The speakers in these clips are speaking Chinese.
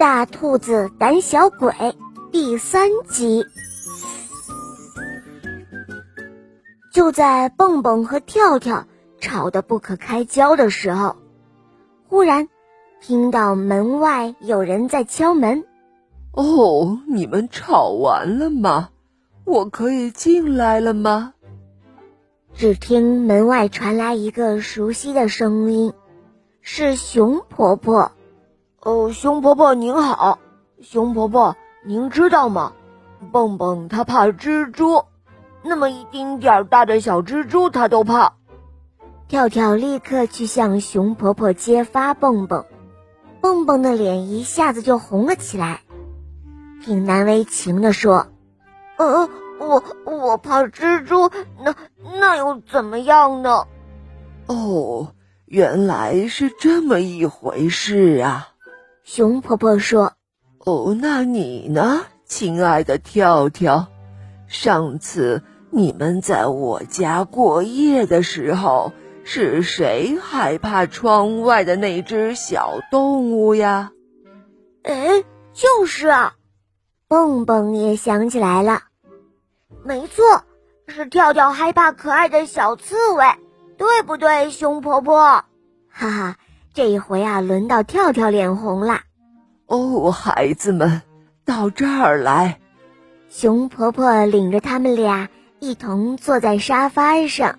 大兔子胆小鬼第三集。就在蹦蹦和跳跳吵得不可开交的时候，忽然听到门外有人在敲门。哦，你们吵完了吗？我可以进来了吗？只听门外传来一个熟悉的声音，是熊婆婆。哦，熊婆婆您好，熊婆婆您知道吗？蹦蹦他怕蜘蛛，那么一丁点儿大的小蜘蛛他都怕。跳跳立刻去向熊婆婆揭发蹦蹦，蹦蹦的脸一下子就红了起来，挺难为情的说：“呃，我我怕蜘蛛，那那又怎么样呢？”哦，原来是这么一回事啊！熊婆婆说：“哦，那你呢，亲爱的跳跳？上次你们在我家过夜的时候，是谁害怕窗外的那只小动物呀？”哎，就是啊！蹦蹦也想起来了，没错，是跳跳害怕可爱的小刺猬，对不对，熊婆婆？哈哈。这一回啊，轮到跳跳脸红了。哦，孩子们，到这儿来。熊婆婆领着他们俩一同坐在沙发上。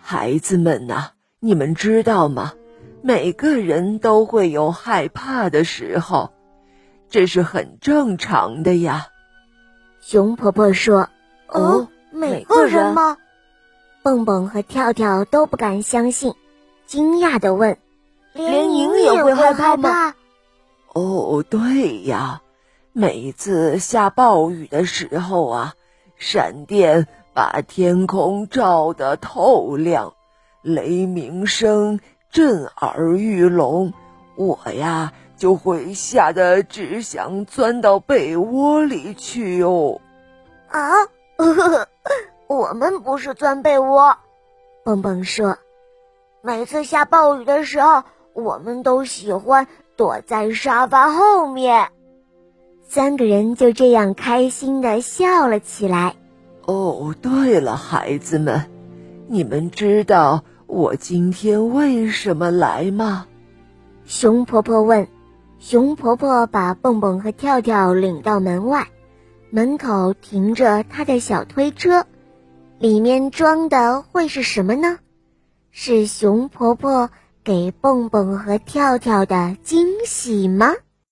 孩子们呐，你们知道吗？每个人都会有害怕的时候，这是很正常的呀。熊婆婆说：“哦，每个人吗？”蹦蹦和跳跳都不敢相信，惊讶的问。连您也会害怕吗？哦，对呀，每次下暴雨的时候啊，闪电把天空照得透亮，雷鸣声震耳欲聋，我呀就会吓得只想钻到被窝里去哦。啊，我们不是钻被窝，蹦蹦说，每次下暴雨的时候。我们都喜欢躲在沙发后面，三个人就这样开心的笑了起来。哦，对了，孩子们，你们知道我今天为什么来吗？熊婆婆问。熊婆婆把蹦蹦和跳跳领到门外，门口停着她的小推车，里面装的会是什么呢？是熊婆婆。给蹦蹦和跳跳的惊喜吗？